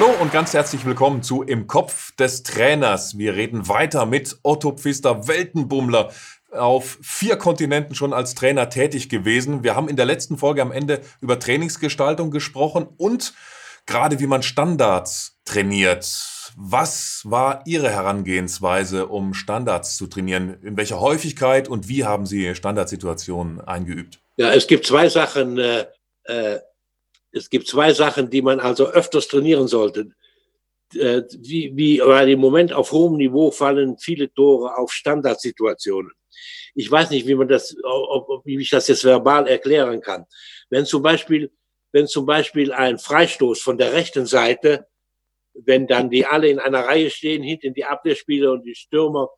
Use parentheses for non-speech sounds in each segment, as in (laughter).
Hallo und ganz herzlich willkommen zu Im Kopf des Trainers. Wir reden weiter mit Otto Pfister, Weltenbummler, auf vier Kontinenten schon als Trainer tätig gewesen. Wir haben in der letzten Folge am Ende über Trainingsgestaltung gesprochen und gerade wie man Standards trainiert. Was war Ihre Herangehensweise, um Standards zu trainieren? In welcher Häufigkeit und wie haben Sie Standardsituationen eingeübt? Ja, es gibt zwei Sachen, äh, äh, es gibt zwei Sachen, die man also öfters trainieren sollte. Äh, wie, wie, weil im Moment auf hohem Niveau fallen viele Tore auf Standardsituationen. Ich weiß nicht, wie man das, ob, ob, wie ich das jetzt verbal erklären kann. Wenn zum Beispiel, wenn zum Beispiel ein Freistoß von der rechten Seite, wenn dann die alle in einer Reihe stehen, hinten die Abwehrspieler und die Stürmer,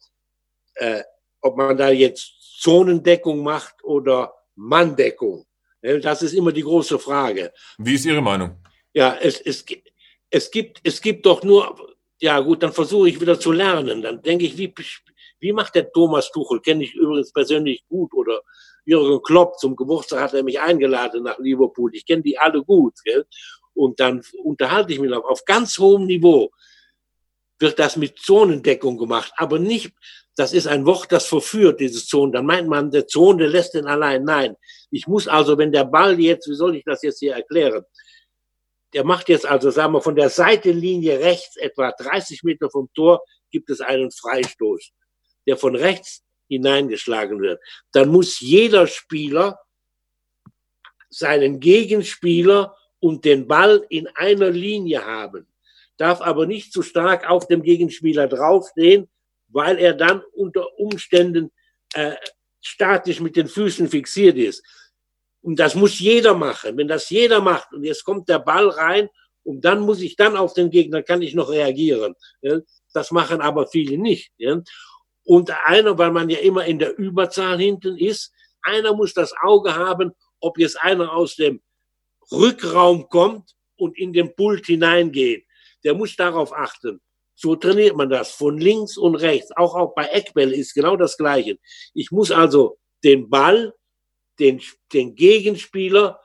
äh, ob man da jetzt Zonendeckung macht oder Manndeckung. Das ist immer die große Frage. Wie ist Ihre Meinung? Ja, es, es, es, gibt, es gibt doch nur, ja gut, dann versuche ich wieder zu lernen. Dann denke ich, wie, wie macht der Thomas Tuchel? Kenne ich übrigens persönlich gut. Oder Jürgen Klopp, zum Geburtstag hat er mich eingeladen nach Liverpool. Ich kenne die alle gut. Gell? Und dann unterhalte ich mich noch auf ganz hohem Niveau wird das mit Zonendeckung gemacht, aber nicht, das ist ein Wort, das verführt, dieses Zonen. Dann meint man, der Zone lässt den allein. Nein, ich muss also, wenn der Ball jetzt, wie soll ich das jetzt hier erklären? Der macht jetzt also, sagen wir, von der Seitenlinie rechts, etwa 30 Meter vom Tor, gibt es einen Freistoß, der von rechts hineingeschlagen wird. Dann muss jeder Spieler seinen Gegenspieler und den Ball in einer Linie haben, darf aber nicht zu stark auf dem Gegenspieler draufstehen, weil er dann unter Umständen äh, statisch mit den Füßen fixiert ist. Und das muss jeder machen. Wenn das jeder macht und jetzt kommt der Ball rein und dann muss ich dann auf den Gegner, kann ich noch reagieren. Das machen aber viele nicht. Und einer, weil man ja immer in der Überzahl hinten ist, einer muss das Auge haben, ob jetzt einer aus dem Rückraum kommt und in den Pult hineingeht. Der muss darauf achten. So trainiert man das von links und rechts. Auch, auch bei Eckbälle ist genau das Gleiche. Ich muss also den Ball, den, den Gegenspieler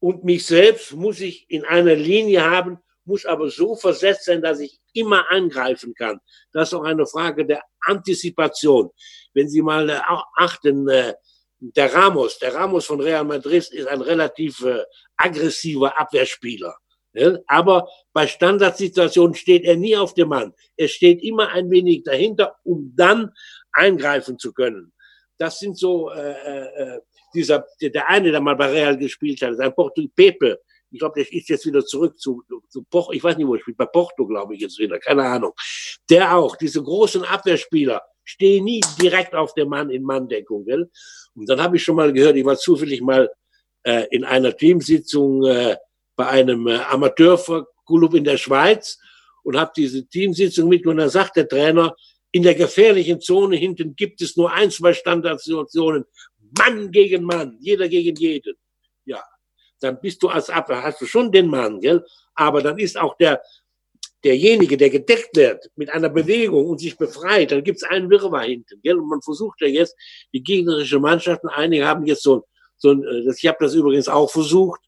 und mich selbst muss ich in einer Linie haben, muss aber so versetzt sein, dass ich immer angreifen kann. Das ist auch eine Frage der Antizipation. Wenn Sie mal äh, achten, äh, der Ramos, der Ramos von Real Madrid ist ein relativ äh, aggressiver Abwehrspieler. Aber bei Standardsituationen steht er nie auf dem Mann. Er steht immer ein wenig dahinter, um dann eingreifen zu können. Das sind so äh, äh, dieser der eine, der mal bei Real gespielt hat, sein Porto Pepe. Ich glaube, der ist jetzt wieder zurück zu, zu Porto. Ich weiß nicht, wo er spielt. Bei Porto, glaube ich jetzt wieder. Keine Ahnung. Der auch. Diese großen Abwehrspieler stehen nie direkt auf dem Mann in Manndeckung. Gell? Und dann habe ich schon mal gehört, ich war zufällig mal äh, in einer Teamsitzung äh, bei einem äh, Amateurklub in der Schweiz und habe diese Teamsitzung mit und dann sagt der Trainer, in der gefährlichen Zone hinten gibt es nur ein, zwei Standardsituationen. Mann gegen Mann, jeder gegen jeden. Ja, dann bist du als Abwehr, hast du schon den Mann, gell? Aber dann ist auch der, derjenige, der gedeckt wird mit einer Bewegung und sich befreit, dann gibt es einen Wirrwarr hinten, gell? Und man versucht ja jetzt, die gegnerische Mannschaften, einige haben jetzt so, so ein, äh, ich habe das übrigens auch versucht,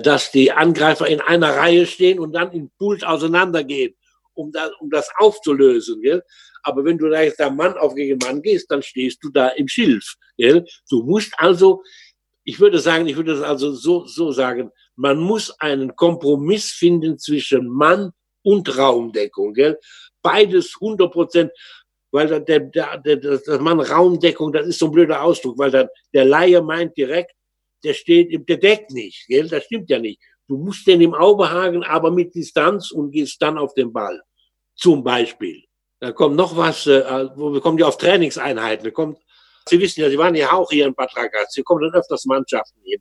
dass die Angreifer in einer Reihe stehen und dann in Pult auseinandergehen, um, da, um das aufzulösen. Gell? Aber wenn du da jetzt da Mann auf gegen Mann gehst, dann stehst du da im Schilf. Gell? Du musst also, ich würde sagen, ich würde das also so, so sagen, man muss einen Kompromiss finden zwischen Mann und Raumdeckung. Gell? Beides 100 Prozent weil der, der, der, das Mann Raumdeckung, das ist so ein blöder Ausdruck, weil dann der Laie meint direkt, der steht, der deckt nicht, gell? Das stimmt ja nicht. Du musst den im Auge hagen, aber mit Distanz und gehst dann auf den Ball. Zum Beispiel. Da kommt noch was, äh, wir kommen ja auf Trainingseinheiten. Da kommt, Sie wissen ja, Sie waren ja auch hier in Bad Ragaz. Sie kommen dann öfters Mannschaften hin.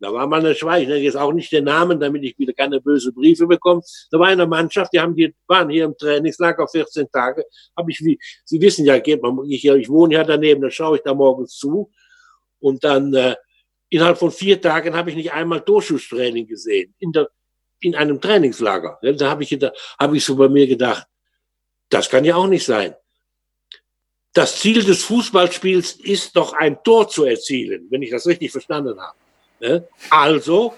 Da war mal eine Schweige, ich nenne jetzt auch nicht den Namen, damit ich wieder keine böse Briefe bekomme. Da war eine Mannschaft, die haben die, waren hier im Trainingslager 14 Tage. Hab ich wie, Sie wissen ja, geht man, ich, ich wohne ja daneben, dann schaue ich da morgens zu. Und dann äh, innerhalb von vier Tagen habe ich nicht einmal Durchschusstraining gesehen in, der, in einem Trainingslager. Da habe ich, hab ich so bei mir gedacht, das kann ja auch nicht sein. Das Ziel des Fußballspiels ist doch ein Tor zu erzielen, wenn ich das richtig verstanden habe. Also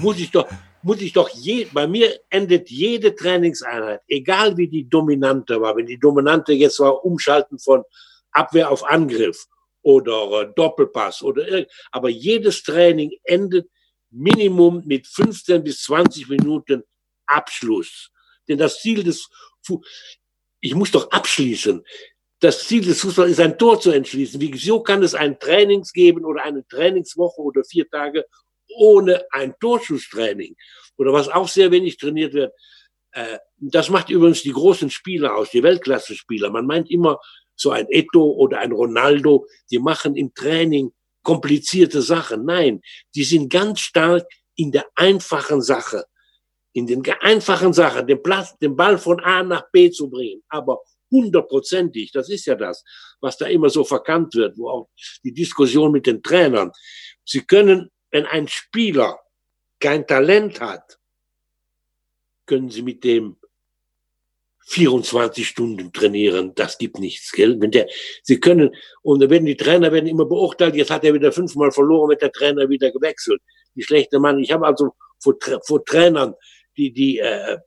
muss ich doch, muss ich doch je, bei mir endet jede Trainingseinheit, egal wie die dominante war, wenn die dominante jetzt war, umschalten von Abwehr auf Angriff oder äh, Doppelpass oder aber jedes Training endet Minimum mit 15 bis 20 Minuten Abschluss. Denn das Ziel des, ich muss doch abschließen. Das Ziel des Fußballs ist ein Tor zu entschließen. Wieso kann es ein Trainings geben oder eine Trainingswoche oder vier Tage ohne ein Torschusstraining? Oder was auch sehr wenig trainiert wird. Äh, das macht übrigens die großen Spieler aus, die Weltklasse-Spieler. Man meint immer, so ein Eto oder ein Ronaldo, die machen im Training komplizierte Sachen. Nein, die sind ganz stark in der einfachen Sache. In den einfachen Sachen, den, Platz, den Ball von A nach B zu bringen. Aber hundertprozentig, das ist ja das, was da immer so verkannt wird, wo auch die Diskussion mit den Trainern. Sie können, wenn ein Spieler kein Talent hat, können Sie mit dem 24 Stunden trainieren, das gibt nichts, gell? Wenn der, sie können, und dann werden die Trainer werden immer beurteilt, jetzt hat er wieder fünfmal verloren, wird der Trainer wieder gewechselt. Die schlechte Mann. Ich habe also vor, vor Trainern, die, die, äh,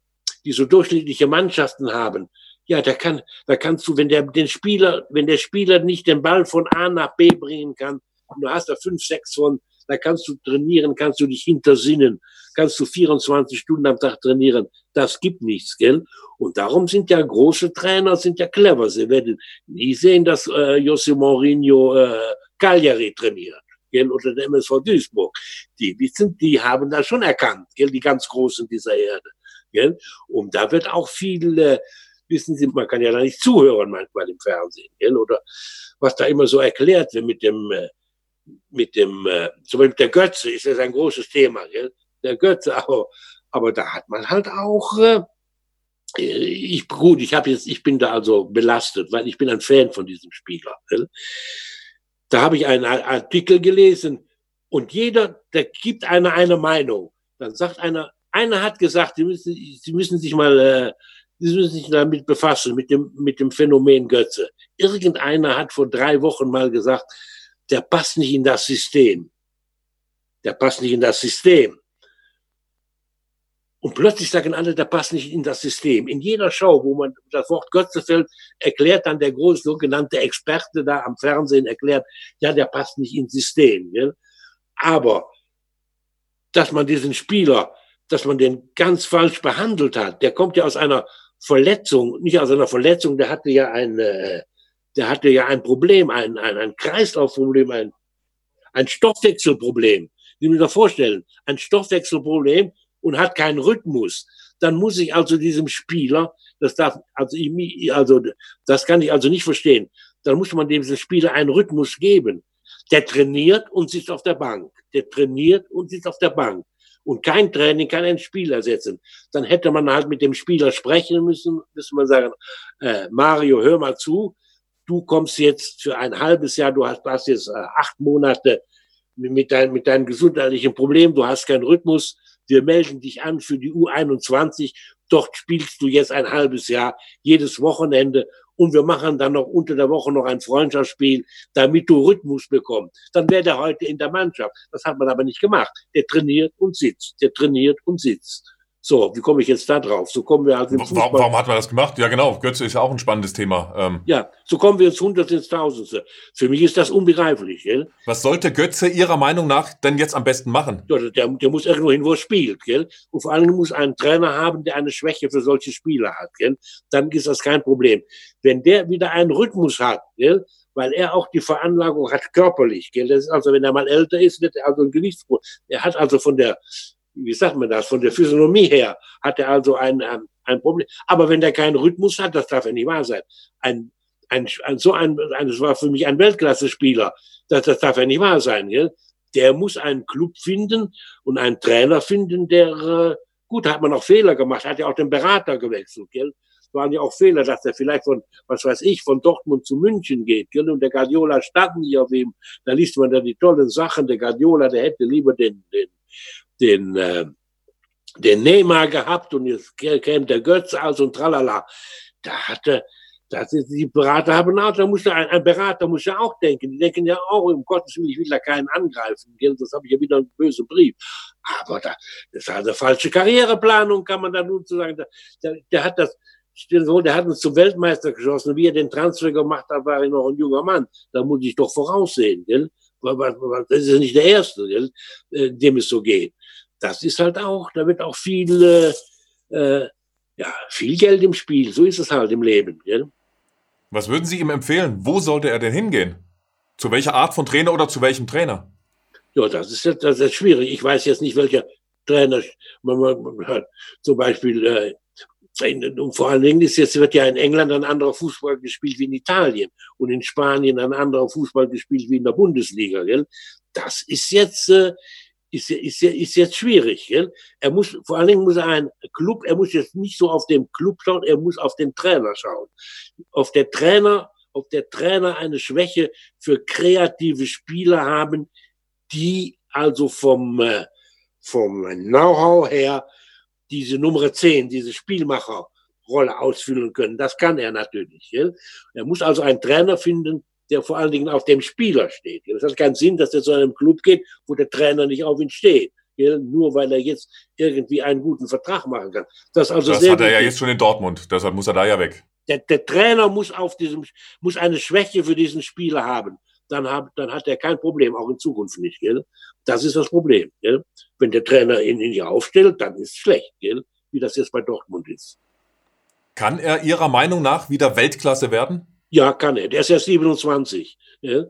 die so durchschnittliche Mannschaften haben, ja, da kann, da kannst du, wenn der, den Spieler, wenn der Spieler nicht den Ball von A nach B bringen kann, und du hast da fünf, sechs von, da kannst du trainieren, kannst du dich hintersinnen, kannst du 24 Stunden am Tag trainieren. Das gibt nichts, gell? Und darum sind ja große Trainer, sind ja clever. Sie werden nie sehen, dass äh, Jose Mourinho äh, Cagliari trainiert, gell? Oder der MSV Duisburg. Die wissen, die haben das schon erkannt, gell? Die ganz Großen dieser Erde, gell? Und da wird auch viel, äh, wissen Sie, man kann ja da nicht zuhören manchmal im Fernsehen, gell? Oder was da immer so erklärt wird mit dem, äh, mit dem, äh, zum Beispiel der Götze ist das ein großes Thema, gell? Der Götze, aber, aber da hat man halt auch, äh, ich, gut, ich habe jetzt, ich bin da also belastet, weil ich bin ein Fan von diesem Spieler. Gell? Da habe ich einen Artikel gelesen und jeder, da gibt einer eine Meinung. Dann sagt einer, einer hat gesagt, Sie müssen, Sie müssen sich mal, äh, Sie müssen sich damit befassen, mit dem, mit dem Phänomen Götze. Irgendeiner hat vor drei Wochen mal gesagt, der passt nicht in das System. Der passt nicht in das System. Und plötzlich sagen alle, der passt nicht in das System. In jeder Show, wo man das Wort Götze fällt, erklärt dann der große sogenannte Experte da am Fernsehen, erklärt, ja, der passt nicht ins System. Gell? Aber, dass man diesen Spieler, dass man den ganz falsch behandelt hat, der kommt ja aus einer Verletzung, nicht aus einer Verletzung, der hatte ja ein, äh, der hatte ja ein Problem, ein, ein, ein Kreislaufproblem, ein, ein Stoffwechselproblem. Sie müssen sich vorstellen, ein Stoffwechselproblem und hat keinen Rhythmus. Dann muss ich also diesem Spieler, das darf, also, ich, also, das kann ich also nicht verstehen. Dann muss man diesem Spieler einen Rhythmus geben. Der trainiert und sitzt auf der Bank. Der trainiert und sitzt auf der Bank. Und kein Training kann einen Spieler setzen. Dann hätte man halt mit dem Spieler sprechen müssen, müsste man sagen, äh, Mario, hör mal zu, du kommst jetzt für ein halbes Jahr, du hast, hast jetzt äh, acht Monate mit, dein, mit deinem gesundheitlichen Problem, du hast keinen Rhythmus, wir melden dich an für die U21, dort spielst du jetzt ein halbes Jahr, jedes Wochenende und wir machen dann noch unter der Woche noch ein Freundschaftsspiel, damit du Rhythmus bekommst. Dann wäre der heute in der Mannschaft. Das hat man aber nicht gemacht. Der trainiert und sitzt. Der trainiert und sitzt. So, wie komme ich jetzt da drauf? So kommen wir also warum, warum hat man das gemacht? Ja, genau. Götze ist ja auch ein spannendes Thema. Ähm ja, so kommen wir ins Hundert ins Tausendste. Für mich ist das unbegreiflich. Gell? Was sollte Götze Ihrer Meinung nach denn jetzt am besten machen? Ja, der, der muss irgendwo hin, wo er spielt. Gell? Und vor allem muss einen Trainer haben, der eine Schwäche für solche Spieler hat. Gell? Dann ist das kein Problem. Wenn der wieder einen Rhythmus hat, gell? weil er auch die Veranlagung hat körperlich. Gell? Das ist also, wenn er mal älter ist, wird er also ein Gewichtsproblem. Er hat also von der wie sagt man das, von der Physiognomie her hat er also ein, ein, ein Problem. Aber wenn der keinen Rhythmus hat, das darf ja nicht wahr sein. Ein, ein, ein so ein, ein, das war für mich ein Weltklasse-Spieler. Das, das darf ja nicht wahr sein, gell? Der muss einen Club finden und einen Trainer finden, der, äh, gut, hat man auch Fehler gemacht, hat ja auch den Berater gewechselt, gell? waren ja auch Fehler, dass er vielleicht von, was weiß ich, von Dortmund zu München geht, gell? Und der Guardiola stand nicht auf ihm. Da liest man dann die tollen Sachen. Der Guardiola, der hätte lieber den, den, den, äh, den Neymar gehabt und jetzt käme der Götze aus und tralala. Da hatte, Das ist, die Berater haben auch, da muss ein, ein Berater muss ja auch denken. Die denken ja auch, um Gottes Willen, ich will da keinen angreifen. Das habe ich ja wieder einen bösen Brief. Aber da, das ist eine falsche Karriereplanung, kann man da nun zu sagen. Der, der hat das, der hat uns zum Weltmeister geschossen. Wie er den Transfer gemacht hat, war er noch ein junger Mann. Da muss ich doch voraussehen, gell? Das ist nicht der Erste, gell? Äh, dem es so geht. Das ist halt auch, da wird auch viel, äh, äh ja, viel Geld im Spiel. So ist es halt im Leben. Gell? Was würden Sie ihm empfehlen? Wo sollte er denn hingehen? Zu welcher Art von Trainer oder zu welchem Trainer? Ja, das ist, das ist schwierig. Ich weiß jetzt nicht, welcher Trainer man, man, hat. Zum Beispiel, äh, und vor allen Dingen ist jetzt wird ja in England ein anderer Fußball gespielt wie in Italien und in Spanien ein anderer Fußball gespielt wie in der Bundesliga. Gell? Das ist jetzt äh, ist, ist, ist jetzt schwierig. Gell? Er muss, vor allen Dingen muss er ein Club, er muss jetzt nicht so auf den Club schauen, er muss auf den Trainer schauen. Auf der Trainer, auf der Trainer eine Schwäche für kreative Spieler haben, die also vom, äh, vom Know-how her diese Nummer 10, diese Spielmacherrolle ausfüllen können. Das kann er natürlich. Gell? Er muss also einen Trainer finden, der vor allen Dingen auf dem Spieler steht. Das hat keinen Sinn, dass er zu einem Club geht, wo der Trainer nicht auf ihn steht. Nur weil er jetzt irgendwie einen guten Vertrag machen kann. Das, also das hat er ja jetzt schon in Dortmund, deshalb muss er da ja weg. Der, der Trainer muss auf diesem, muss eine Schwäche für diesen Spieler haben. Dann, hab, dann hat er kein Problem, auch in Zukunft nicht. Gell? Das ist das Problem. Gell? Wenn der Trainer ihn, ihn hier aufstellt, dann ist es schlecht, gell? wie das jetzt bei Dortmund ist. Kann er Ihrer Meinung nach wieder Weltklasse werden? Ja, kann er. Der ist ja 27. Ja.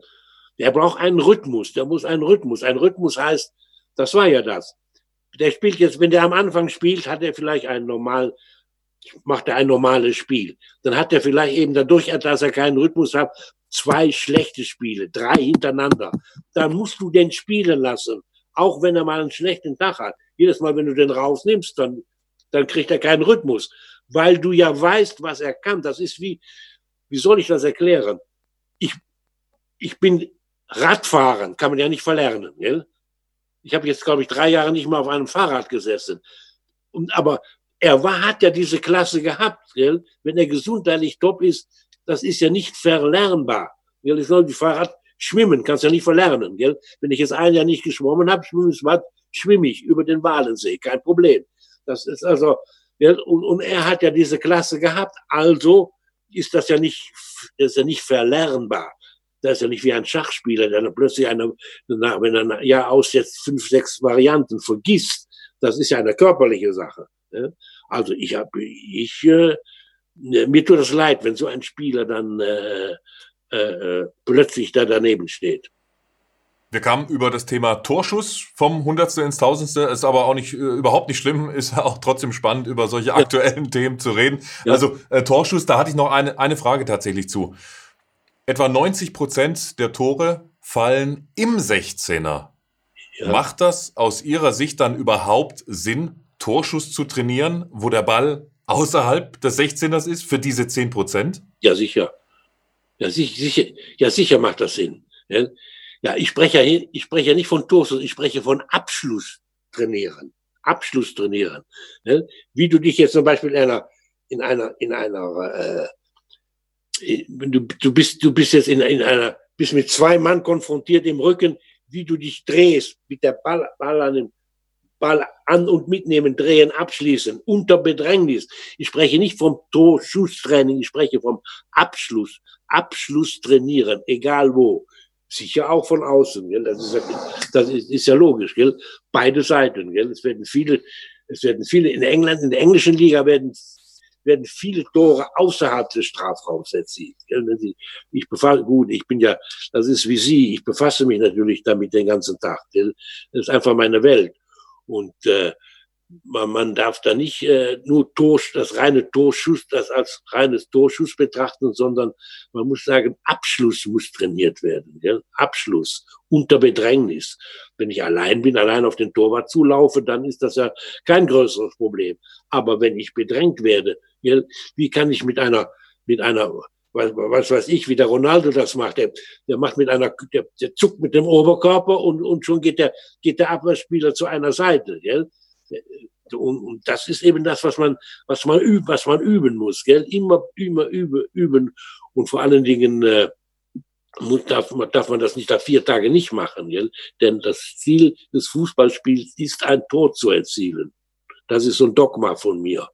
Der braucht einen Rhythmus. Der muss einen Rhythmus. Ein Rhythmus heißt, das war ja das. Der spielt jetzt, wenn der am Anfang spielt, hat er vielleicht ein normal, macht er ein normales Spiel. Dann hat er vielleicht eben dadurch, dass er keinen Rhythmus hat, zwei schlechte Spiele, drei hintereinander. Dann musst du den spielen lassen. Auch wenn er mal einen schlechten Tag hat. Jedes Mal, wenn du den rausnimmst, dann, dann kriegt er keinen Rhythmus. Weil du ja weißt, was er kann. Das ist wie, wie soll ich das erklären? Ich, ich bin Radfahren, kann man ja nicht verlernen. Gell? Ich habe jetzt, glaube ich, drei Jahre nicht mehr auf einem Fahrrad gesessen. Und, aber er war, hat ja diese Klasse gehabt. Gell? Wenn er gesundheitlich top ist, das ist ja nicht verlernbar. Gell? Ich soll die Fahrrad schwimmen, kannst ja nicht verlernen. Gell? Wenn ich jetzt ein Jahr nicht geschwommen habe, schwimme ich über den Walensee, kein Problem. Das ist also, gell? Und, und er hat ja diese Klasse gehabt, also ist das ja nicht, das ist ja nicht verlernbar. Das ist ja nicht wie ein Schachspieler, der dann plötzlich eine, wenn er ein Jahr aus jetzt fünf, sechs Varianten vergisst. Das ist ja eine körperliche Sache. Also ich habe, ich, äh, mir tut das leid, wenn so ein Spieler dann äh, äh, äh plötzlich da daneben steht. Wir kamen über das Thema Torschuss vom Hundertste ins Tausendste. Ist aber auch nicht äh, überhaupt nicht schlimm. Ist auch trotzdem spannend, über solche aktuellen (laughs) Themen zu reden. Ja. Also äh, Torschuss, da hatte ich noch eine, eine Frage tatsächlich zu. Etwa 90 Prozent der Tore fallen im 16er. Ja. Macht das aus Ihrer Sicht dann überhaupt Sinn, Torschuss zu trainieren, wo der Ball außerhalb des 16ers ist, für diese 10 Prozent? Ja, sicher. Ja, sicher, ja, sicher macht das Sinn. Ja. Ich spreche ja, ich spreche ja nicht von Torschuss, ich spreche von Abschluss trainieren. Abschluss trainieren. Ne? Wie du dich jetzt zum Beispiel in einer, in einer, in einer, äh, du, du bist, du bist jetzt in, in einer, bist mit zwei Mann konfrontiert im Rücken, wie du dich drehst, mit der Ball, Ball an dem Ball an und mitnehmen, drehen, abschließen, unter Bedrängnis. Ich spreche nicht vom Torschusstraining, ich spreche vom Abschluss. Abschluss trainieren, egal wo sicher auch von außen. Gell? Das, ist ja, das ist, ist ja logisch. Gell? Beide Seiten. Gell? Es werden viele, es werden viele in England, in der englischen Liga werden werden viele Tore außerhalb des Strafraums erzielt. Ich befasse, gut, ich bin ja, das ist wie Sie, ich befasse mich natürlich damit den ganzen Tag. Das ist einfach meine Welt. Und äh, man, man darf da nicht äh, nur Tor, das reine Torschuss, das als reines Torschuss betrachten, sondern man muss sagen, Abschluss muss trainiert werden. Gell? Abschluss unter Bedrängnis. Wenn ich allein bin, allein auf den Torwart zulaufe, dann ist das ja kein größeres Problem. Aber wenn ich bedrängt werde, gell, wie kann ich mit einer, mit einer was, was weiß ich, wie der Ronaldo das macht. Der, der macht mit einer, der, der zuckt mit dem Oberkörper und, und schon geht der, geht der Abwehrspieler zu einer Seite. Gell? und, und das ist eben das, was man, was man übt, was man üben muss, gell? Immer, immer üben, üben und vor allen Dingen äh, muss, darf, man, darf man das nicht nach vier Tage nicht machen, gell? Denn das Ziel des Fußballspiels ist, ein Tor zu erzielen. Das ist so ein Dogma von mir.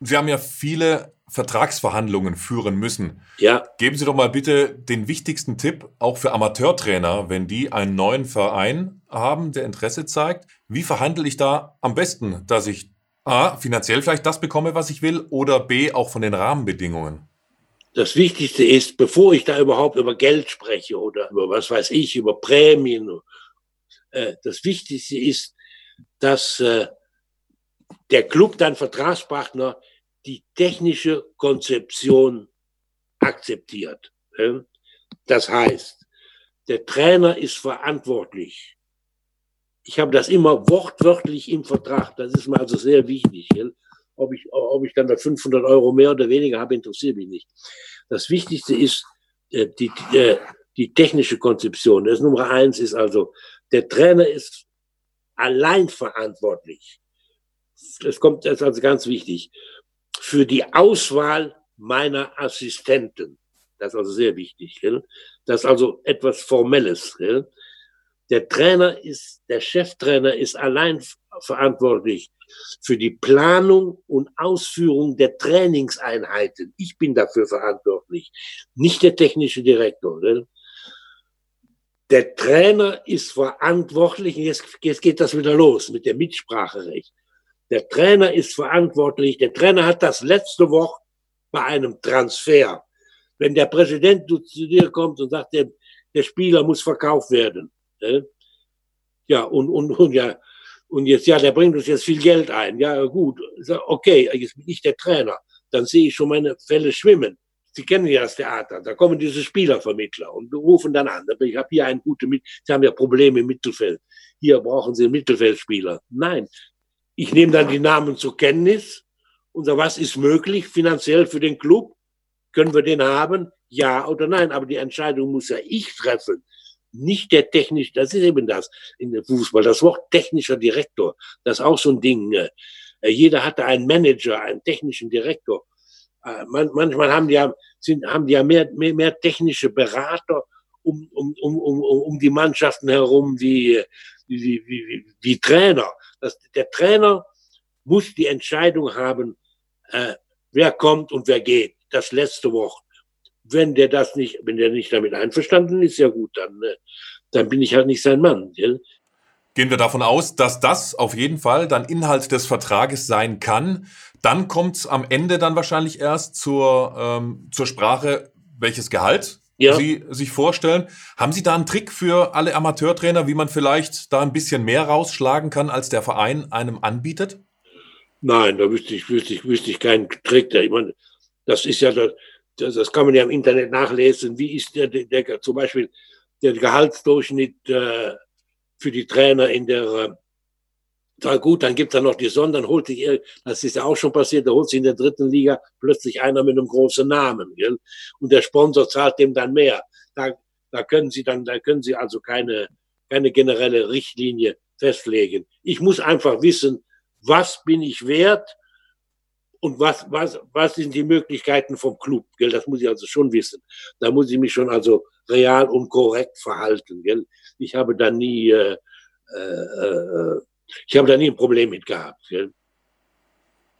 Sie haben ja viele Vertragsverhandlungen führen müssen. Ja. Geben Sie doch mal bitte den wichtigsten Tipp, auch für Amateurtrainer, wenn die einen neuen Verein haben, der Interesse zeigt. Wie verhandle ich da am besten, dass ich A, finanziell vielleicht das bekomme, was ich will, oder B, auch von den Rahmenbedingungen? Das Wichtigste ist, bevor ich da überhaupt über Geld spreche oder über was weiß ich, über Prämien, äh, das Wichtigste ist, dass äh, der Club, dein Vertragspartner, die technische Konzeption akzeptiert. Das heißt, der Trainer ist verantwortlich. Ich habe das immer wortwörtlich im Vertrag. Das ist mir also sehr wichtig. Ob ich, ob ich dann da 500 Euro mehr oder weniger habe, interessiert mich nicht. Das Wichtigste ist äh, die, äh, die technische Konzeption. Das Nummer eins ist also, der Trainer ist allein verantwortlich. Das kommt, ist also ganz wichtig für die Auswahl meiner Assistenten. Das ist also sehr wichtig. Gell? Das ist also etwas Formelles. Gell? Der Trainer ist, der Cheftrainer ist allein verantwortlich für die Planung und Ausführung der Trainingseinheiten. Ich bin dafür verantwortlich, nicht der technische Direktor. Gell? Der Trainer ist verantwortlich, jetzt, jetzt geht das wieder los mit dem Mitspracherecht. Der Trainer ist verantwortlich. Der Trainer hat das letzte Woche bei einem Transfer. Wenn der Präsident zu dir kommt und sagt, der, der Spieler muss verkauft werden. Ne? Ja, und, und, und ja, und jetzt, ja, der bringt uns jetzt viel Geld ein. Ja, gut. Okay, jetzt bin ich der Trainer. Dann sehe ich schon meine Fälle schwimmen. Sie kennen ja das Theater. Da kommen diese Spielervermittler und rufen dann an. Ich habe hier einen guten Mit Sie haben ja Probleme im Mittelfeld. Hier brauchen Sie einen Mittelfeldspieler. Nein, ich nehme dann die Namen zur Kenntnis und sage, was ist möglich finanziell für den Club? Können wir den haben? Ja oder nein? Aber die Entscheidung muss ja ich treffen. Nicht der technisch, das ist eben das in der Fußball. Das Wort technischer Direktor, das ist auch so ein Ding. Äh, jeder hatte einen Manager, einen technischen Direktor. Äh, manchmal haben die ja, sind, haben die ja mehr, mehr, mehr technische Berater um, um, um, um, um die Mannschaften herum wie, wie, wie, wie, Trainer dass der Trainer muss die Entscheidung haben, äh, wer kommt und wer geht. Das letzte Wort. Wenn der das nicht, wenn der nicht damit einverstanden ist, ja gut, dann, äh, dann bin ich halt nicht sein Mann. Gell? Gehen wir davon aus, dass das auf jeden Fall dann Inhalt des Vertrages sein kann. Dann kommt es am Ende dann wahrscheinlich erst zur, ähm, zur Sprache, welches Gehalt ja. Sie sich vorstellen. Haben Sie da einen Trick für alle Amateurtrainer, wie man vielleicht da ein bisschen mehr rausschlagen kann, als der Verein einem anbietet? Nein, da wüsste ich, wüsste ich, wüsste ich keinen Trick. Ich meine, das ist ja, das, das kann man ja im Internet nachlesen. Wie ist der, der, der zum Beispiel der Gehaltsdurchschnitt äh, für die Trainer in der äh, na gut, dann gibt er noch die Sonne, dann holt sich, das ist ja auch schon passiert, da holt sich in der dritten Liga plötzlich einer mit einem großen Namen, gell? Und der Sponsor zahlt dem dann mehr. Da, da können Sie dann, da können Sie also keine, keine generelle Richtlinie festlegen. Ich muss einfach wissen, was bin ich wert und was, was, was sind die Möglichkeiten vom Club, gell? Das muss ich also schon wissen. Da muss ich mich schon also real und korrekt verhalten, gell? Ich habe da nie, äh, äh, äh, ich habe da nie ein Problem mit gehabt. Gell?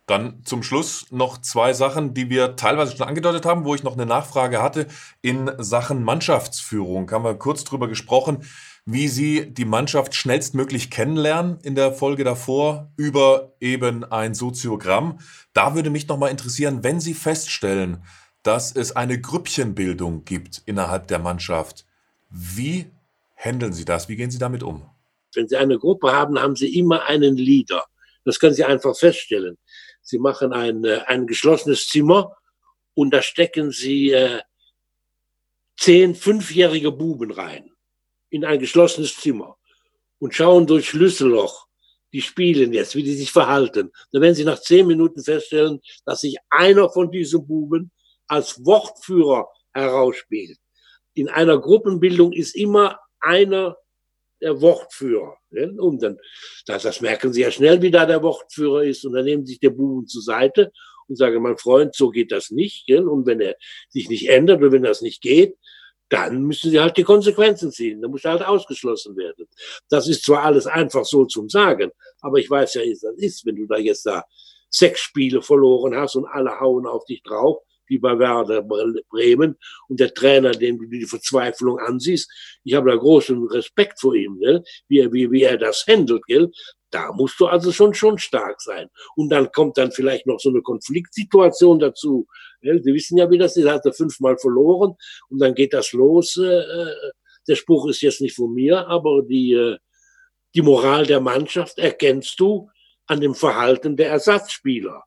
Dann zum Schluss noch zwei Sachen, die wir teilweise schon angedeutet haben, wo ich noch eine Nachfrage hatte. In Sachen Mannschaftsführung haben wir kurz drüber gesprochen, wie Sie die Mannschaft schnellstmöglich kennenlernen in der Folge davor über eben ein Soziogramm. Da würde mich nochmal interessieren, wenn Sie feststellen, dass es eine Grüppchenbildung gibt innerhalb der Mannschaft. Wie handeln Sie das? Wie gehen Sie damit um? Wenn Sie eine Gruppe haben, haben Sie immer einen Leader. Das können Sie einfach feststellen. Sie machen ein, äh, ein geschlossenes Zimmer und da stecken Sie äh, zehn fünfjährige Buben rein in ein geschlossenes Zimmer und schauen durch Schlüsselloch. Die spielen jetzt, wie die sich verhalten. Dann werden Sie nach zehn Minuten feststellen, dass sich einer von diesen Buben als Wortführer herausspielt. In einer Gruppenbildung ist immer einer der Wortführer. Und dann, das, das merken sie ja schnell, wie da der Wortführer ist. Und dann nehmen sich der Buben zur Seite und sagen, mein Freund, so geht das nicht. Und wenn er sich nicht ändert oder wenn das nicht geht, dann müssen sie halt die Konsequenzen ziehen. Dann muss er halt ausgeschlossen werden. Das ist zwar alles einfach so zum Sagen, aber ich weiß ja, wie das ist, wenn du da jetzt da sechs Spiele verloren hast und alle hauen auf dich drauf, wie bei Werder Bremen und der Trainer, dem du die Verzweiflung ansiehst. Ich habe da großen Respekt vor ihm, gell? Wie, er, wie, wie er das handelt. Gell? Da musst du also schon, schon stark sein. Und dann kommt dann vielleicht noch so eine Konfliktsituation dazu. Gell? Sie wissen ja, wie das ist. Hat er fünfmal verloren und dann geht das los. Äh, der Spruch ist jetzt nicht von mir, aber die, äh, die Moral der Mannschaft erkennst du an dem Verhalten der Ersatzspieler.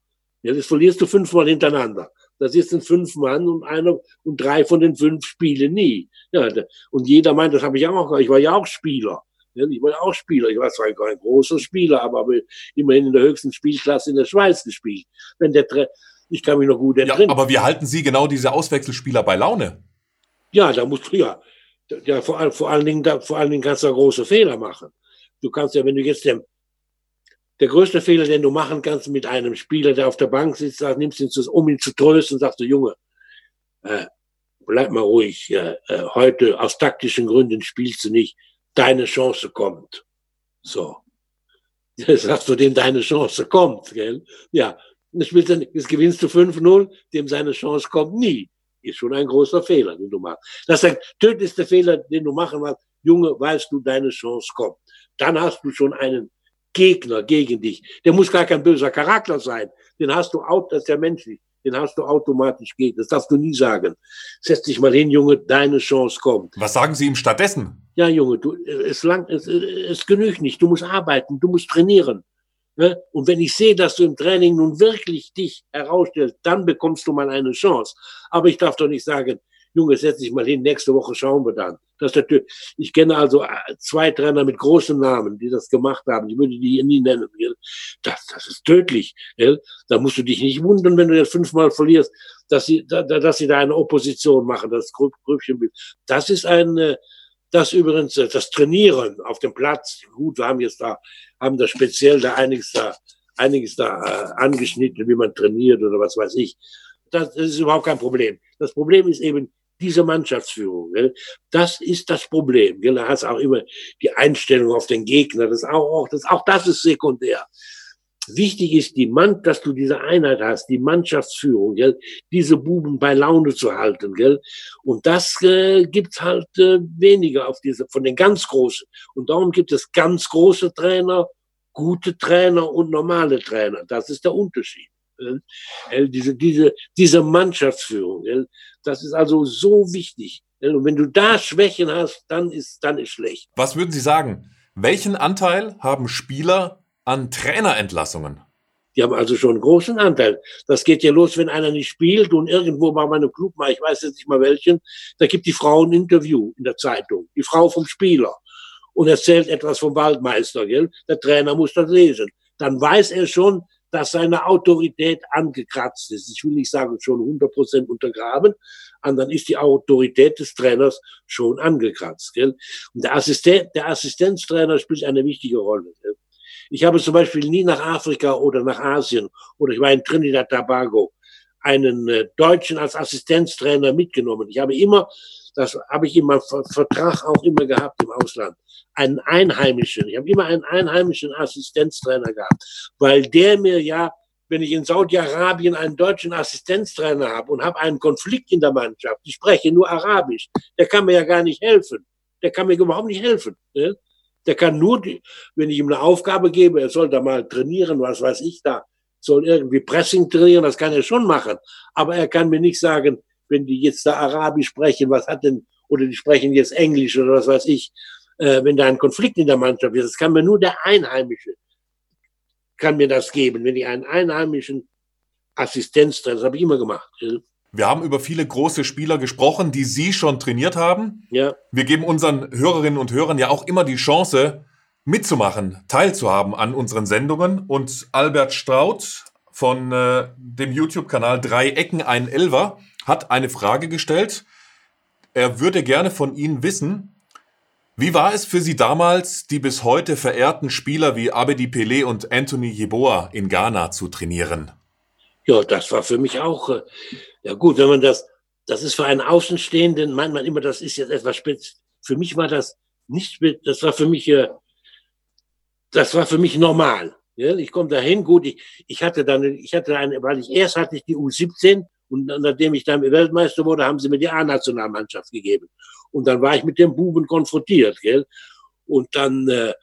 Ja, das verlierst du fünfmal hintereinander. Das ist ein fünf Mann und einer und drei von den fünf spielen nie. Ja, und jeder meint, das habe ich auch. Ich war ja auch Spieler. Ich war ja auch Spieler. Ich war zwar kein großer Spieler, aber habe immerhin in der höchsten Spielklasse in der Schweiz gespielt. Wenn der, ich kann mich noch gut entrinnen. Ja, aber wie halten Sie genau diese Auswechselspieler bei Laune? Ja, da musst du ja, ja vor, vor allen Dingen, da, vor allen Dingen kannst du große Fehler machen. Du kannst ja, wenn du jetzt dem der größte Fehler, den du machen kannst mit einem Spieler, der auf der Bank sitzt, sagst, nimmst ihn zu, um ihn zu trösten, sagst du, Junge, äh, bleib mal ruhig, äh, heute aus taktischen Gründen spielst du nicht, deine Chance kommt. So. (laughs) Sagst du dem, deine Chance kommt, gell? Ja. Spielst jetzt gewinnst du 5-0, dem seine Chance kommt nie. Ist schon ein großer Fehler, den du machst. Das ist der tödlichste Fehler, den du machen willst. Junge, weißt du, deine Chance kommt. Dann hast du schon einen Gegner gegen dich. Der muss gar kein böser Charakter sein. Den hast du, das ist ja menschlich. Den hast du automatisch gegen. Das darfst du nie sagen. Setz dich mal hin, Junge, deine Chance kommt. Was sagen Sie ihm stattdessen? Ja, Junge, du, es, lang, es, es genügt nicht. Du musst arbeiten, du musst trainieren. Ne? Und wenn ich sehe, dass du im Training nun wirklich dich herausstellst, dann bekommst du mal eine Chance. Aber ich darf doch nicht sagen, Junge, setz dich mal hin, nächste Woche schauen wir dann. Das ist natürlich, ich kenne also äh, zwei Trainer mit großen Namen, die das gemacht haben. Ich würde die hier nie nennen. Das, das ist tödlich. Da musst du dich nicht wundern, wenn du jetzt fünfmal verlierst, dass sie, da, dass sie da eine Opposition machen, das Grüppchenbild. Das ist ein, äh, das übrigens, äh, das Trainieren auf dem Platz. Gut, wir haben jetzt da, haben da speziell da einiges da, einiges da angeschnitten, wie man trainiert oder was weiß ich. Das ist überhaupt kein Problem. Das Problem ist eben diese Mannschaftsführung. Gell? Das ist das Problem. Gell? Da hast auch immer die Einstellung auf den Gegner. Das auch, das, auch das ist sekundär. Wichtig ist die Mann, dass du diese Einheit hast, die Mannschaftsführung, gell? diese Buben bei Laune zu halten, gell? Und das äh, gibt's halt äh, weniger auf diese von den ganz großen. Und darum gibt es ganz große Trainer, gute Trainer und normale Trainer. Das ist der Unterschied. Äh, diese, diese, diese Mannschaftsführung, das ist also so wichtig. Und wenn du da Schwächen hast, dann ist, dann ist schlecht. Was würden Sie sagen? Welchen Anteil haben Spieler an Trainerentlassungen? Die haben also schon einen großen Anteil. Das geht ja los, wenn einer nicht spielt und irgendwo bei meinem Club mal, ich weiß jetzt nicht mal welchen, da gibt die Frau ein Interview in der Zeitung. Die Frau vom Spieler. Und erzählt etwas vom Waldmeister, gell? Der Trainer muss das lesen. Dann weiß er schon, dass seine Autorität angekratzt ist. Ich will nicht sagen, schon 100 Prozent untergraben, und dann ist die Autorität des Trainers schon angekratzt. Gell? Und der, Assistent, der Assistenztrainer spielt eine wichtige Rolle. Gell? Ich habe zum Beispiel nie nach Afrika oder nach Asien oder ich war in Trinidad Tobago einen äh, Deutschen als Assistenztrainer mitgenommen. Ich habe immer, das habe ich meinem Vertrag auch immer gehabt im Ausland, einen Einheimischen. Ich habe immer einen einheimischen Assistenztrainer gehabt, weil der mir ja, wenn ich in Saudi-Arabien einen deutschen Assistenztrainer habe und habe einen Konflikt in der Mannschaft, ich spreche nur Arabisch, der kann mir ja gar nicht helfen. Der kann mir überhaupt nicht helfen. Ne? Der kann nur, wenn ich ihm eine Aufgabe gebe, er soll da mal trainieren, was weiß ich da, soll irgendwie Pressing trainieren, das kann er schon machen. Aber er kann mir nicht sagen, wenn die jetzt da Arabisch sprechen, was hat denn, oder die sprechen jetzt Englisch oder was weiß ich, äh, wenn da ein Konflikt in der Mannschaft ist. Das kann mir nur der Einheimische, kann mir das geben. Wenn ich einen einheimischen Assistenz, das habe ich immer gemacht. Wir haben über viele große Spieler gesprochen, die Sie schon trainiert haben. Ja. Wir geben unseren Hörerinnen und Hörern ja auch immer die Chance, mitzumachen, teilzuhaben an unseren Sendungen. Und Albert Straut von äh, dem YouTube-Kanal Drei Ecken, ein Elver hat eine Frage gestellt. Er würde gerne von Ihnen wissen, Wie war es für Sie damals, die bis heute verehrten Spieler wie Abedi Pelé und Anthony Yeboah in Ghana zu trainieren? Ja, das war für mich auch, äh, ja gut, wenn man das, das ist für einen Außenstehenden, meint man immer, das ist jetzt etwas spitz. Für mich war das nicht, das war für mich, äh, das war für mich normal. Ich komme dahin, gut, ich, ich hatte dann, ich hatte eine, weil ich erst hatte ich die U17 und nachdem ich dann Weltmeister wurde, haben sie mir die A-Nationalmannschaft gegeben. Und dann war ich mit dem Buben konfrontiert, gell? Und dann, äh,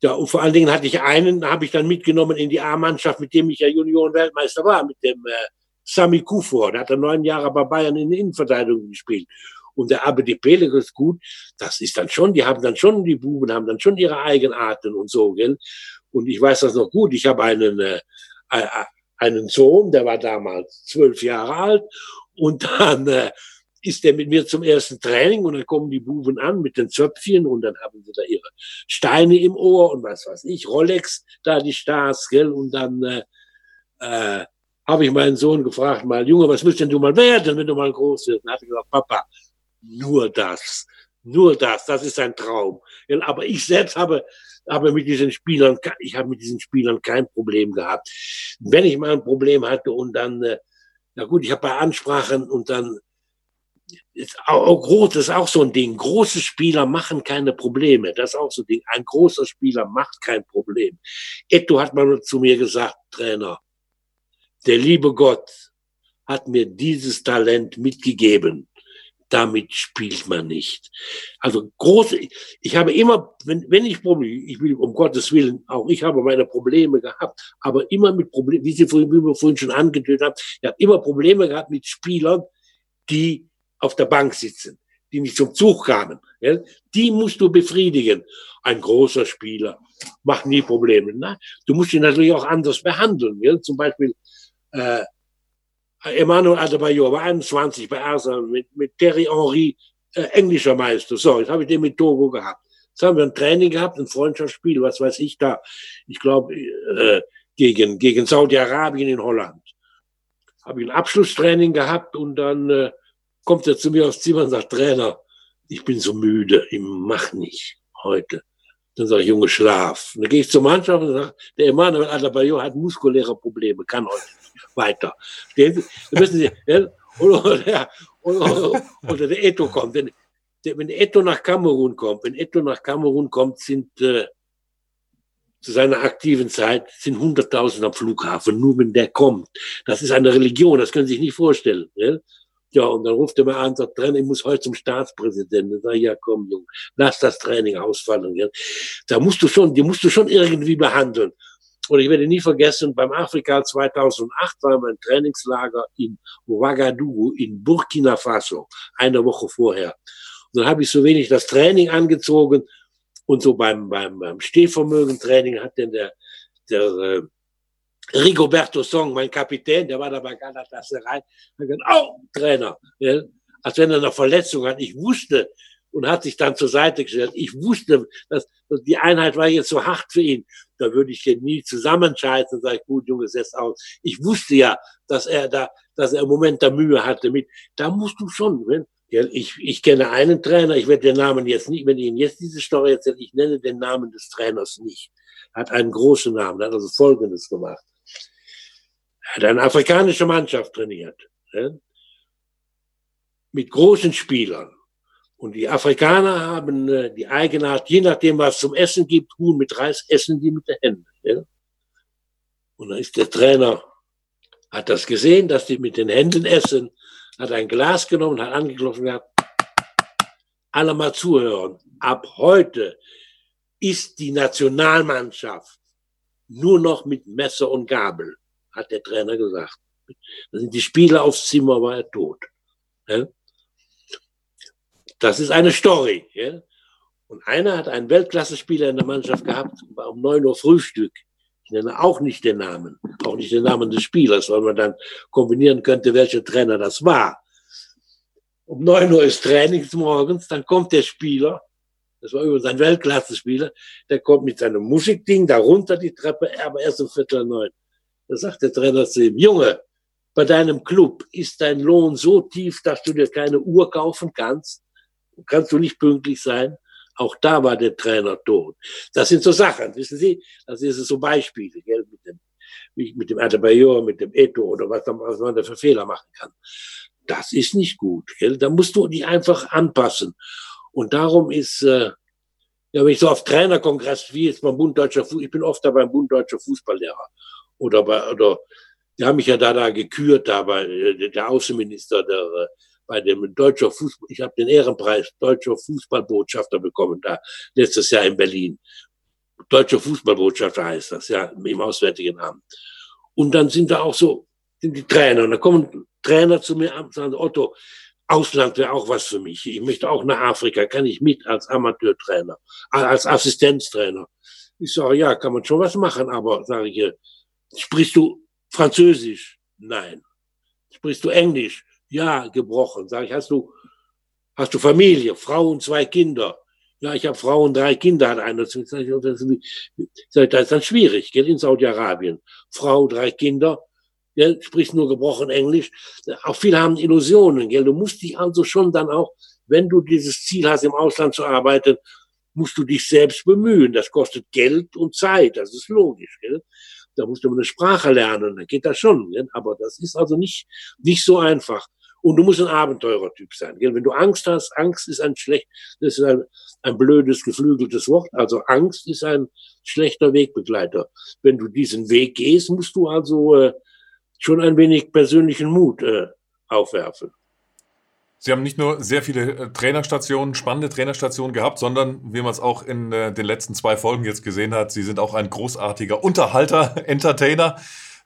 ja, und vor allen Dingen hatte ich einen, habe ich dann mitgenommen in die A-Mannschaft, mit dem ich ja Junioren-Weltmeister war, mit dem äh, Sami Kufor. Der hat dann neun Jahre bei Bayern in der Innenverteidigung gespielt. Und der Abedi Pele ist gut, das ist dann schon, die haben dann schon, die Buben haben dann schon ihre Eigenarten und so, gell? Und ich weiß das noch gut, ich habe einen, äh einen Sohn, der war damals zwölf Jahre alt, und dann äh, ist der mit mir zum ersten Training und dann kommen die Buben an mit den Zöpfchen und dann haben sie da ihre Steine im Ohr und was weiß ich, Rolex, da die Stars, gell, und dann äh, äh, habe ich meinen Sohn gefragt, mal, Junge, was willst denn du mal werden, wenn du mal groß wirst? Und hat er gesagt, Papa, nur das, nur das, das ist ein Traum. Ja, aber ich selbst habe, habe mit diesen Spielern, ich habe mit diesen Spielern kein Problem gehabt. Wenn ich mal ein Problem hatte und dann, äh, na gut, ich habe bei Ansprachen und dann ist auch, groß, das ist auch so ein Ding. Große Spieler machen keine Probleme. Das ist auch so ein Ding. Ein großer Spieler macht kein Problem. Etto hat mal zu mir gesagt, Trainer, der liebe Gott hat mir dieses Talent mitgegeben. Damit spielt man nicht. Also große, ich habe immer, wenn, wenn ich Probleme, ich will um Gottes Willen, auch ich habe meine Probleme gehabt, aber immer mit Problemen, wie Sie vorhin, wie wir vorhin schon angedeutet haben, ich habe immer Probleme gehabt mit Spielern, die auf der Bank sitzen, die nicht zum Zug kamen. Ja? Die musst du befriedigen. Ein großer Spieler macht nie Probleme. Na, du musst ihn natürlich auch anders behandeln. Ja? Zum Beispiel äh, Emmanuel Adebayor war 21 bei Arsenal mit, mit Terry Henry, äh, englischer Meister. So, jetzt habe ich den mit Togo gehabt. Jetzt haben wir ein Training gehabt, ein Freundschaftsspiel, was weiß ich da. Ich glaube, äh, gegen, gegen Saudi-Arabien in Holland. Habe ich ein Abschlusstraining gehabt und dann äh, kommt er zu mir aufs Zimmer und sagt, Trainer, ich bin so müde, ich mach nicht heute. Dann sage ich, Junge, schlaf. Und dann gehe ich zur Mannschaft und sage, der Emanuel Adebayor hat muskuläre Probleme, kann heute nicht weiter. Dann müssen Sie, ja, oder, oder, oder, der Eto kommt. Wenn, wenn Eto nach Kamerun kommt, wenn Eto nach Kamerun kommt, sind äh, zu seiner aktiven Zeit sind 100.000 am Flughafen, nur wenn der kommt. Das ist eine Religion, das können Sie sich nicht vorstellen. Ja? Ja, und dann ruft er mir an, sagt, Trainer, ich muss heute zum Staatspräsidenten. Dann ja, komm, Junge, lass das Training ausfallen. Ja. Da musst du schon, die musst du schon irgendwie behandeln. Und ich werde nie vergessen, beim Afrika 2008 war mein Trainingslager in Ouagadougou in Burkina Faso, eine Woche vorher. Und dann habe ich so wenig das Training angezogen und so beim, beim, beim Stehvermögen-Training hat denn der, der äh, Rigoberto Song, mein Kapitän, der war da bei Galatasaray, hat gesagt, oh, Trainer, ja, als wenn er eine Verletzung hat. Ich wusste und hat sich dann zur Seite gestellt. Ich wusste, dass, dass die Einheit war jetzt so hart für ihn. Da würde ich den nie zusammenschalten und sage, gut, Junge, setz aus. Ich wusste ja, dass er da, dass er im Moment da Mühe hatte mit. Da musst du schon, wenn, ja, ich, ich kenne einen Trainer, ich werde den Namen jetzt nicht, wenn ich Ihnen jetzt diese Story erzähle, ich nenne den Namen des Trainers nicht. Hat einen großen Namen, hat also Folgendes gemacht hat eine afrikanische Mannschaft trainiert. Ja, mit großen Spielern. Und die Afrikaner haben äh, die Eigenart, je nachdem, was zum Essen gibt, Huhn mit Reis, essen die mit den Händen. Ja? Und dann ist der Trainer, hat das gesehen, dass die mit den Händen essen, hat ein Glas genommen, hat angeklopft und gesagt, alle mal zuhören. Ab heute ist die Nationalmannschaft nur noch mit Messer und Gabel hat der Trainer gesagt. Da sind die Spieler aufs Zimmer, war er tot. Das ist eine Story. Und einer hat einen Weltklasse-Spieler in der Mannschaft gehabt, war um neun Uhr Frühstück. Ich nenne auch nicht den Namen, auch nicht den Namen des Spielers, weil man dann kombinieren könnte, welcher Trainer das war. Um neun Uhr ist Trainings morgens, dann kommt der Spieler, das war übrigens ein Weltklasse-Spieler, der kommt mit seinem Musikding da runter die Treppe, aber erst um Viertel neun. Da sagt der Trainer zu ihm, Junge, bei deinem Club ist dein Lohn so tief, dass du dir keine Uhr kaufen kannst. Kannst du nicht pünktlich sein. Auch da war der Trainer tot. Das sind so Sachen, wissen Sie? Das sind so Beispiele, gell? Mit dem, mit dem Adebayor, mit dem Eto oder was, was man da für Fehler machen kann. Das ist nicht gut. Gell? Da musst du die einfach anpassen. Und darum ist, äh, ja, wenn ich so auf Trainerkongress, wie jetzt beim Bund Deutscher Fußball, ich bin oft da beim Bund Deutscher Fußballlehrer. Oder bei, oder, die haben mich ja da, da gekürt, da bei, äh, der Außenminister, der, äh, bei dem deutscher Fußball, ich habe den Ehrenpreis deutscher Fußballbotschafter bekommen, da, letztes Jahr in Berlin. Deutscher Fußballbotschafter heißt das, ja, im Auswärtigen Amt. Und dann sind da auch so, sind die Trainer, und da kommen Trainer zu mir und sagen, Otto, Ausland wäre auch was für mich. Ich möchte auch nach Afrika, kann ich mit als Amateurtrainer, als Assistenztrainer. Ich sage, ja, kann man schon was machen, aber sage ich, sprichst du Französisch? Nein. Sprichst du Englisch? Ja, gebrochen. Sage ich, hast du, hast du Familie, Frau und zwei Kinder? Ja, ich habe Frau und drei Kinder, hat einer. Sag ich, das ist dann schwierig, gell, in Saudi-Arabien. Frau, drei Kinder, gell, spricht nur gebrochen Englisch. Auch viele haben Illusionen, gell. Du musst dich also schon dann auch, wenn du dieses Ziel hast, im Ausland zu arbeiten, musst du dich selbst bemühen. Das kostet Geld und Zeit, das ist logisch, gell. Da musst du eine Sprache lernen, dann geht das schon, gell? aber das ist also nicht, nicht so einfach. Und du musst ein Abenteurertyp sein. Wenn du Angst hast, Angst ist ein schlecht, das ist ein, ein blödes, geflügeltes Wort. Also Angst ist ein schlechter Wegbegleiter. Wenn du diesen Weg gehst, musst du also äh, schon ein wenig persönlichen Mut äh, aufwerfen. Sie haben nicht nur sehr viele äh, Trainerstationen, spannende Trainerstationen gehabt, sondern, wie man es auch in äh, den letzten zwei Folgen jetzt gesehen hat, Sie sind auch ein großartiger Unterhalter, (laughs) Entertainer.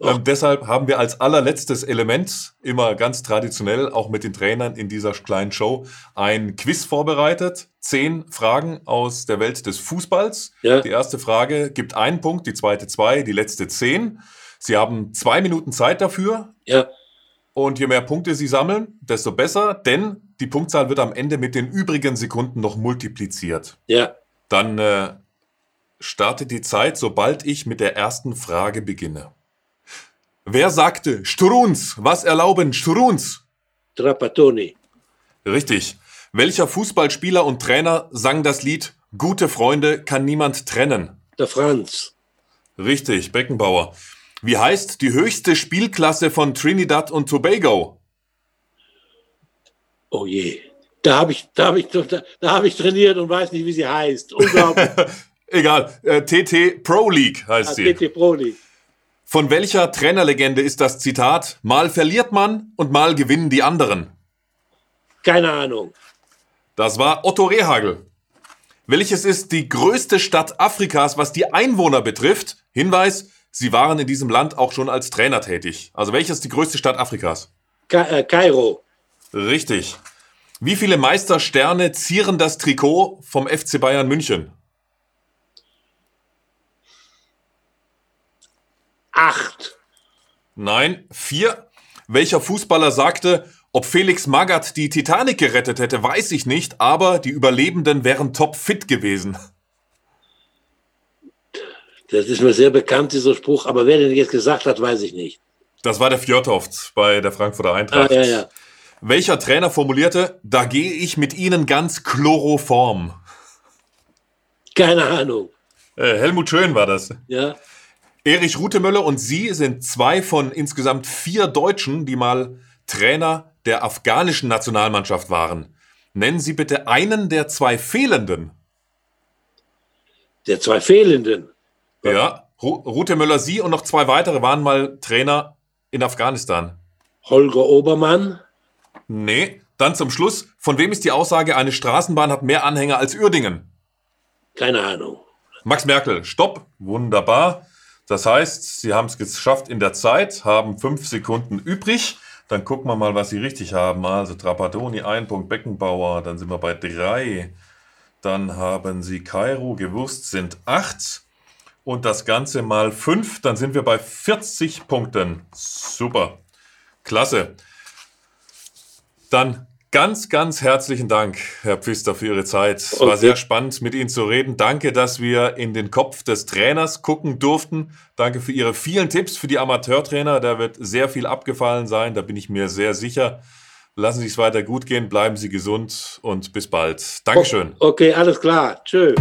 Ähm, deshalb haben wir als allerletztes Element, immer ganz traditionell, auch mit den Trainern in dieser kleinen Show, ein Quiz vorbereitet. Zehn Fragen aus der Welt des Fußballs. Ja. Die erste Frage gibt einen Punkt, die zweite zwei, die letzte zehn. Sie haben zwei Minuten Zeit dafür. Ja. Und je mehr Punkte Sie sammeln, desto besser, denn die Punktzahl wird am Ende mit den übrigen Sekunden noch multipliziert. Ja. Dann äh, startet die Zeit, sobald ich mit der ersten Frage beginne. Wer sagte Struns? Was erlauben Struns? Trapattoni. Richtig. Welcher Fußballspieler und Trainer sang das Lied Gute Freunde kann niemand trennen? Der Franz. Richtig, Beckenbauer. Wie heißt die höchste Spielklasse von Trinidad und Tobago? Oh je. Da habe ich, da hab ich, da, da hab ich trainiert und weiß nicht, wie sie heißt. Unglaublich. (laughs) Egal. Äh, TT Pro League heißt ah, sie. TT Pro League. Von welcher Trainerlegende ist das Zitat? Mal verliert man und mal gewinnen die anderen. Keine Ahnung. Das war Otto Rehagel. Welches ist die größte Stadt Afrikas, was die Einwohner betrifft? Hinweis, Sie waren in diesem Land auch schon als Trainer tätig. Also welches ist die größte Stadt Afrikas? Ka äh, Kairo. Richtig. Wie viele Meistersterne zieren das Trikot vom FC Bayern München? Acht. Nein, vier. Welcher Fußballer sagte, ob Felix Magath die Titanic gerettet hätte, weiß ich nicht, aber die Überlebenden wären topfit gewesen. Das ist mir sehr bekannt, dieser Spruch, aber wer den jetzt gesagt hat, weiß ich nicht. Das war der Fjordhoft bei der Frankfurter Eintracht. Ah, ja, ja. Welcher Trainer formulierte, da gehe ich mit Ihnen ganz chloroform? Keine Ahnung. Äh, Helmut Schön war das. Ja. Erich Rutemöller und Sie sind zwei von insgesamt vier Deutschen, die mal Trainer der afghanischen Nationalmannschaft waren. Nennen Sie bitte einen der zwei Fehlenden. Der zwei Fehlenden? Ja, Rute Müller, Sie und noch zwei weitere waren mal Trainer in Afghanistan. Holger Obermann? Nee. Dann zum Schluss, von wem ist die Aussage, eine Straßenbahn hat mehr Anhänger als Uerdingen? Keine Ahnung. Max Merkel, stopp. Wunderbar. Das heißt, Sie haben es geschafft in der Zeit, haben fünf Sekunden übrig. Dann gucken wir mal, was Sie richtig haben. Also Trapattoni, ein Punkt, Beckenbauer, dann sind wir bei drei. Dann haben Sie Kairo, Gewusst sind acht und das Ganze mal 5, dann sind wir bei 40 Punkten. Super. Klasse. Dann ganz, ganz herzlichen Dank, Herr Pfister, für Ihre Zeit. Es war sehr spannend, mit Ihnen zu reden. Danke, dass wir in den Kopf des Trainers gucken durften. Danke für Ihre vielen Tipps für die Amateurtrainer. Da wird sehr viel abgefallen sein, da bin ich mir sehr sicher. Lassen Sie es weiter gut gehen, bleiben Sie gesund und bis bald. Dankeschön. Okay, alles klar. Tschö.